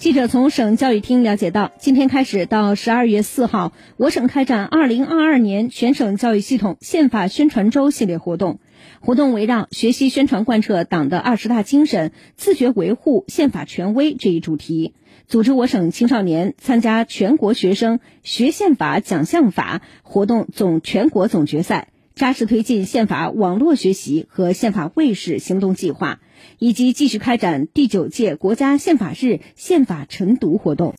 记者从省教育厅了解到，今天开始到十二月四号，我省开展二零二二年全省教育系统宪法宣传周系列活动。活动围绕学习宣传贯彻党的二十大精神，自觉维护宪法权威这一主题，组织我省青少年参加全国学生学宪法讲宪法活动总全国总决赛。扎实推进宪法网络学习和宪法卫士行动计划，以及继续开展第九届国家宪法日宪法晨读活动。